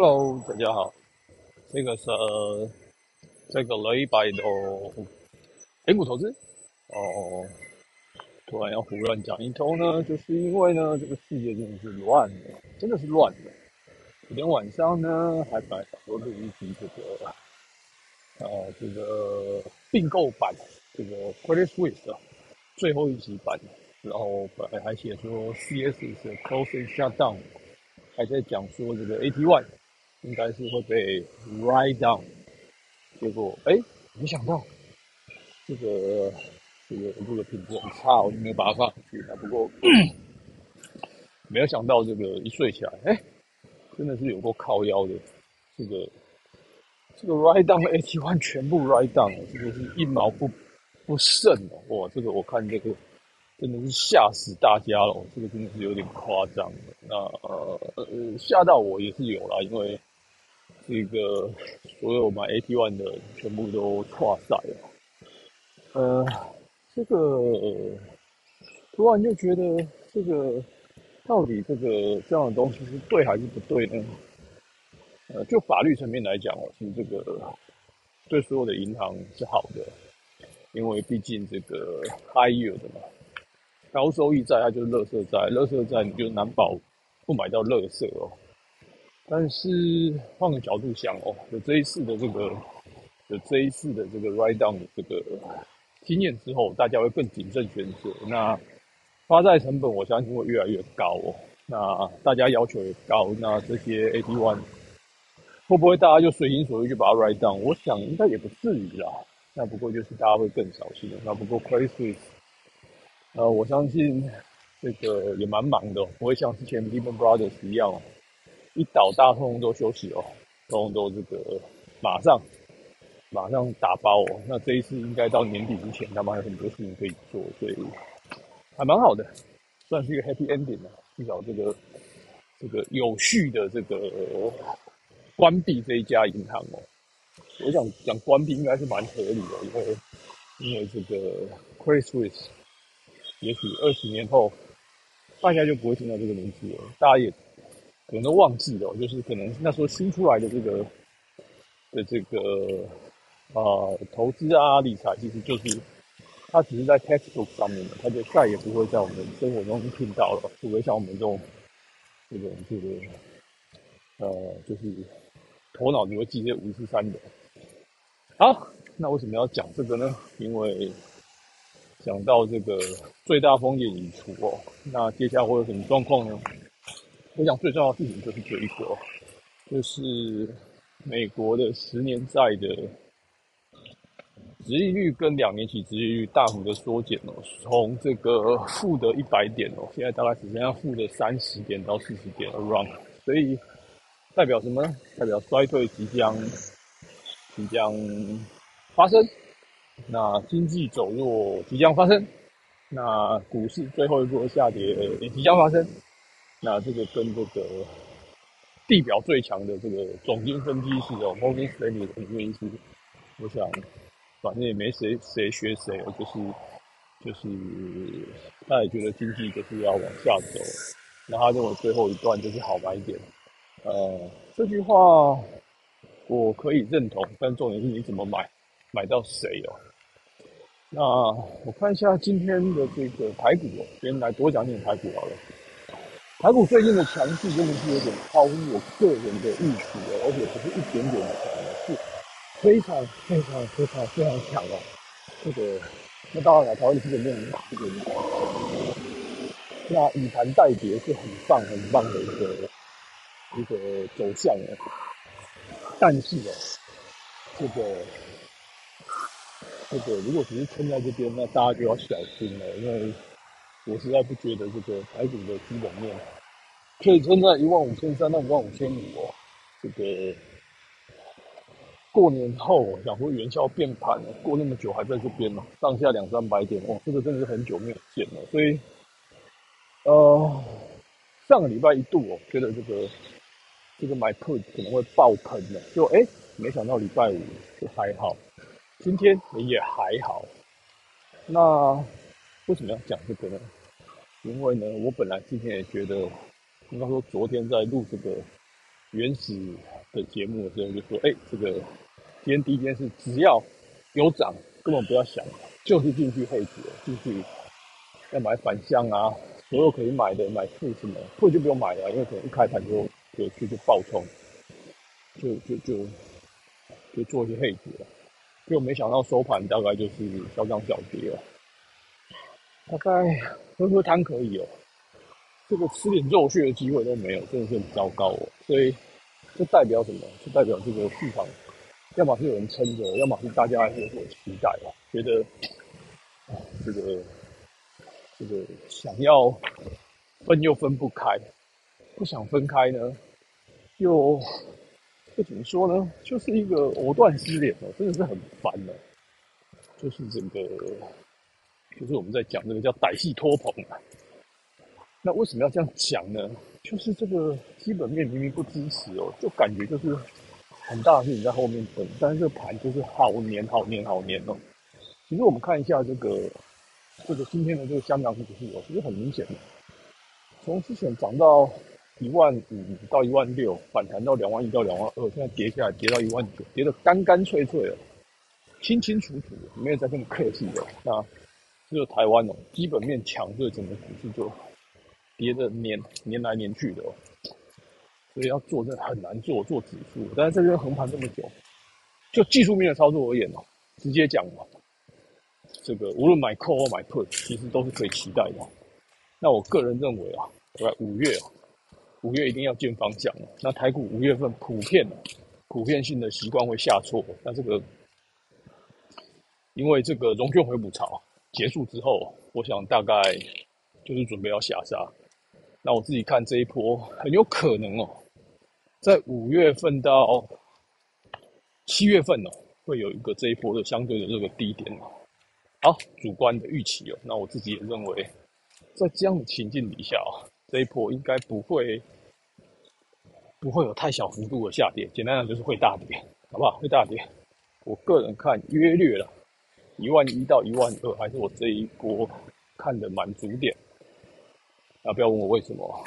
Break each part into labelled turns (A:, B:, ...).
A: Hello，大家好，这个是这个礼拜的 A 股投资哦。突然要胡乱讲一通呢，就是因为呢，这个世界真的是乱的，真的是乱的。昨天晚上呢，还本来想说录一集这个呃这个并购版这个 Credit Suisse 最后一集版，然后本来还写说 CS 是 Closing Shutdown，还在讲说这个 AT One。应该是会被 write down，结果哎，没想到这个这个这个品质很差，我就没有把它放上去。不过 没有想到这个一睡起来，哎，真的是有够靠腰的。这个这个 write down AT one 全部 write down，这个是一毛不不剩哦。哇，这个我看这个真的是吓死大家了，这个真的是有点夸张。那呃吓到我也是有啦，因为。这个所有买 AT One 的全部都跨赛了，呃，这个突然就觉得这个到底这个这样的东西是对还是不对呢？呃，就法律层面来讲，其实这个对所有的银行是好的，因为毕竟这个 high yield 嘛，高收益债它就是垃圾债，垃圾债你就难保不买到垃圾哦。但是换个角度想哦，有这一次的这个，有这一次的这个 write down 这个经验之后，大家会更谨慎选择。那发债成本我相信会越来越高哦。那大家要求也高，那这些 AT one 会不会大家就随心所欲就把它 write down？我想应该也不至于啦。那不过就是大家会更小心。那不过 Credit Suisse，呃，我相信这个也蛮忙的，不会像之前 Lehman Brothers 一样。一倒，大通通都休息哦，通通都这个马上马上打包哦。那这一次应该到年底之前，他们还有很多事情可以做，所以还蛮好的，算是一个 happy ending 啊。至少这个这个有序的这个关闭这一家银行哦。我想讲关闭应该是蛮合理的，因为因为这个 c r i s w i s 也许二十年后大家就不会听到这个名字了，大家也。可能都忘记了，就是可能那时候新出来的这个的这个啊投资啊理财，其实就是它只是在 textbook 上面的，它就再也不会在我们生活中听到了，除非像我们这种这种这个呃，就是头脑只会记这五四三的。好，那为什么要讲这个呢？因为讲到这个最大风险已除哦，那接下来会有什么状况呢？我想最重要的事情就是这一个，就是美国的十年债的殖利率跟两年期殖利率大幅的缩减哦，从这个负的一百点哦，现在大概只剩下负的三十点到四十点 around，所以代表什么？代表衰退即将即将发生，那经济走弱即将发生，那股市最后一波下跌也即将发生。那这个跟这个地表最强的这个总经分析师哦，Morgan Stanley 的分析师，我想反正也没谁谁学谁，就是就是他也觉得经济就是要往下走，那他认为最后一段就是好买点。呃，这句话我可以认同，但重点是你怎么买，买到谁哦？那我看一下今天的这个排骨哦，先来多讲点排骨好了。台股最近的强势真的是有点超乎我个人的预期哦，而且不是一点点的强，是非常非常非常非常强哦。这个那当然了，台湾的基本面很好，这个那以盘代跌是很棒很棒的一个一个走向哦。但是哦，这个这个如果只是撑在这边，那大家就要小心了，因为。我实在不觉得这个台股的基本面可以撑在一万五千三到一万五千五哦。这个过年后想说元宵变盘了，过那么久还在这边嘛，上下两三百点哦，这个真的是很久没有见了。所以，呃，上个礼拜一度哦，觉得这个这个买 put 可能会爆喷的，就哎，没想到礼拜五就还好，今天也还好。那为什么要讲这个呢？因为呢，我本来今天也觉得，应该说昨天在录这个原始的节目的时候，就说：“哎，这个今天第一件事，只要有涨，根本不要想，就是进去配置，进去要买反向啊，所有可以买的买铺什么铺就不用买了，因为可能一开盘就就就就爆冲，就就就就做一些配置了。结果没想到收盘大概就是小涨小跌了，大概喝喝汤可以哦。”这个吃点肉血的机会都没有，真的是很糟糕哦。所以，这代表什么？就代表这个市场，要么是有人撑着，要么是大家有所期待吧，觉得啊，这个，这个想要分又分不开，不想分开呢，又，这怎么说呢？就是一个藕断丝连哦，真的是很烦的。就是整个，就是我们在讲这个叫歹戏托棚啊。那为什么要这样讲呢？就是这个基本面明明不支持哦，就感觉就是很大的事情在后面等，但是这个盘就是好黏好黏好黏哦。其实我们看一下这个这个今天的这个香港股市哦，其实很明显的，从之前涨到一万五到一万六，反弹到两万一到两万二，现在跌下来跌到一万九，跌得干干脆脆了，清清楚楚，没有再这么客气的。那只有台湾哦，基本面强，对整个股市就。跌的年年来年去的哦，所以要做这很难做，做指数。但是这边横盘这么久，就技术面的操作而言哦，直接讲嘛，这个无论买 call 或买 put，其实都是可以期待的。那我个人认为啊，大概五月啊，五月一定要见方向了。那台股五月份普遍的普遍性的习惯会下挫。那这个因为这个融券回补潮结束之后，我想大概就是准备要下杀。那我自己看这一波很有可能哦，在五月份到七月份哦，会有一个这一波的相对的这个低点哦。好，主观的预期哦，那我自己也认为，在这样的情境底下哦，这一波应该不会不会有太小幅度的下跌，简单的就是会大跌，好不好？会大跌。我个人看约略了一万一到一万二，还是我这一波看的满足点。啊！不要问我为什么，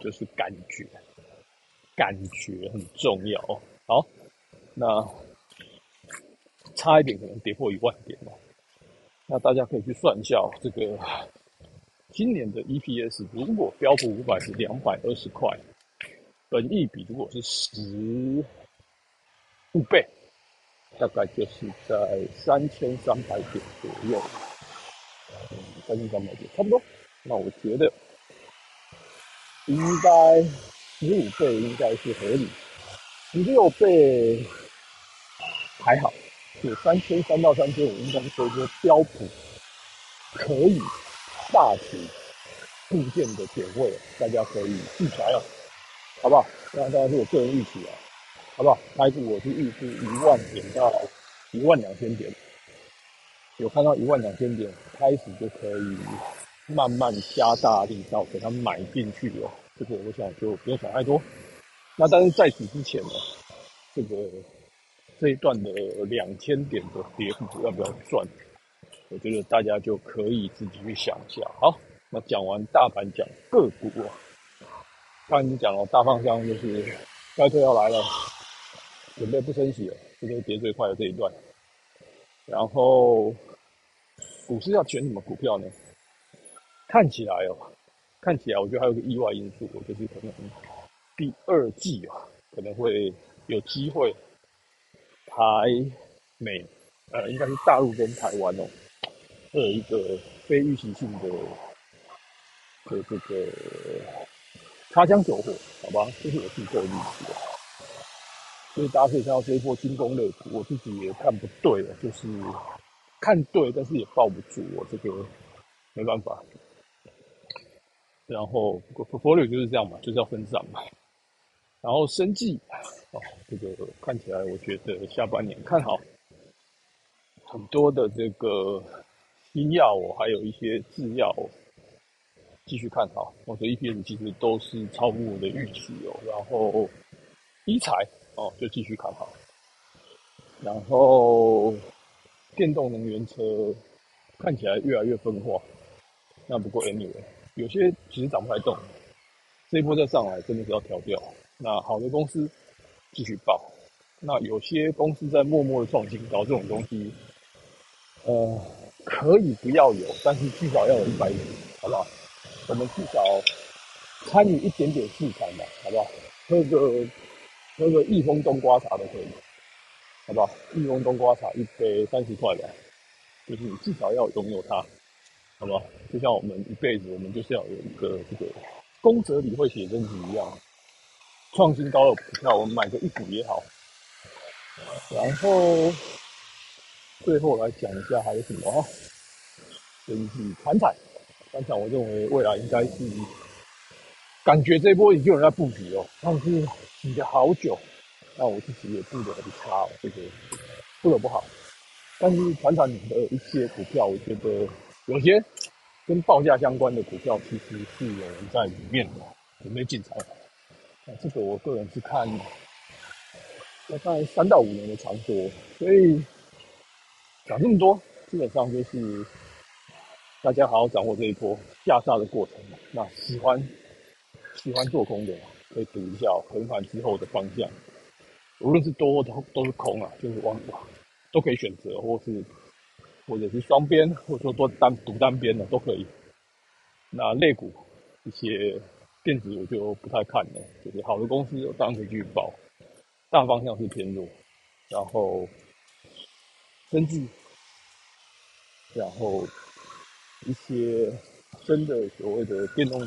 A: 就是感觉，感觉很重要。好，那差一点可能跌破一万点了。那大家可以去算一下，这个今年的 EPS 如果标普五百是两百二十块，本益比如果是十五倍，大概就是在三千三百点左右。三千三百点差不多。那我觉得。应该十五倍应该是合理，十六倍还好，就三千三到三千五应该是说一个标普可以大幅部件的点位，大家可以记起来哦，好不好？那当然是我个人预期啊，好不好？开股我是预估一万点到一万两千点，有看到一万两千点开始就可以。慢慢加大力道给它买进去哦，这个我想就不用想太多。那但是在此之前呢，这个这一段的两千点的跌幅要不要赚？我觉得大家就可以自己去想一下。好，那讲完大盘讲个股啊，刚才你讲了大方向就是衰退要来了，准备不升息了，这就是跌最快的这一段。然后股市要选什么股票呢？看起来哦，看起来我觉得还有个意外因素，就是可能第二季啊可能会有机会台美呃应该是大陆跟台湾哦，会有一个非预期性的的这个擦枪走火，好吧，这是我自己个人预期。所以大家可以看到这一波军工类股，我自己也看不对了，就是看对，但是也抱不住，我这个没办法。然后，portfolio 就是这样嘛，就是要分散嘛。然后，生计哦，这个看起来我觉得下半年看好很多的这个新药哦，还有一些制药继续看好。我的 EPS 其实都是超乎我的预期哦。然后，医材哦就继续看好。然后，电动能源车看起来越来越分化。那不过 anyway。有些其实涨不太动，这一波再上来真的是要调掉。那好的公司继续爆。那有些公司在默默的创新搞，这种东西，呃，可以不要有，但是至少要有一百人，好不好？我们至少参与一点点市场吧，好不好？喝个喝个益丰冬瓜茶都可以，好不好？益丰冬瓜茶一杯三十块的，就是你至少要拥有它，好不好？就像我们一辈子，我们就是要有一个这个公则里会写真集一样，创新高的股票，我们买个一股也好。然后最后来讲一下还有什么啊？就是船产，船产我认为未来应该是感觉这波已经有人在布局哦，但是洗了好久，那我自己也布的很差，这个布的不好。但是船产的一些股票，我觉得有些跟报价相关的股票，其实是有人在里面的，准备进场。那这个我个人是看。大概三到五年的长度，所以讲这么多，基本上就是大家好好掌握这一波下杀的过程。那喜欢喜欢做空的，可以读一下横盘之后的方向，无论是多都都是空啊，就是往都可以选择，或是或者是双边，或者说多单独单边的都可以。那类股一些电子我就不太看了，就是好的公司当然可以继续报。大方向是偏弱，然后生计，然后一些真的所谓的电动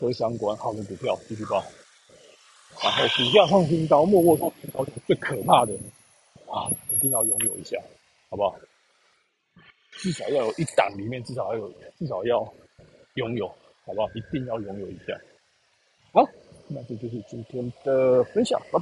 A: 车相关好的股票继续报，然后股价创新高，默默创新高最可怕的啊，一定要拥有一下，好不好？至少要有一档里面至少要有，至少要拥有，好不好？一定要拥有一下。好，那这就是今天的分享，拜拜。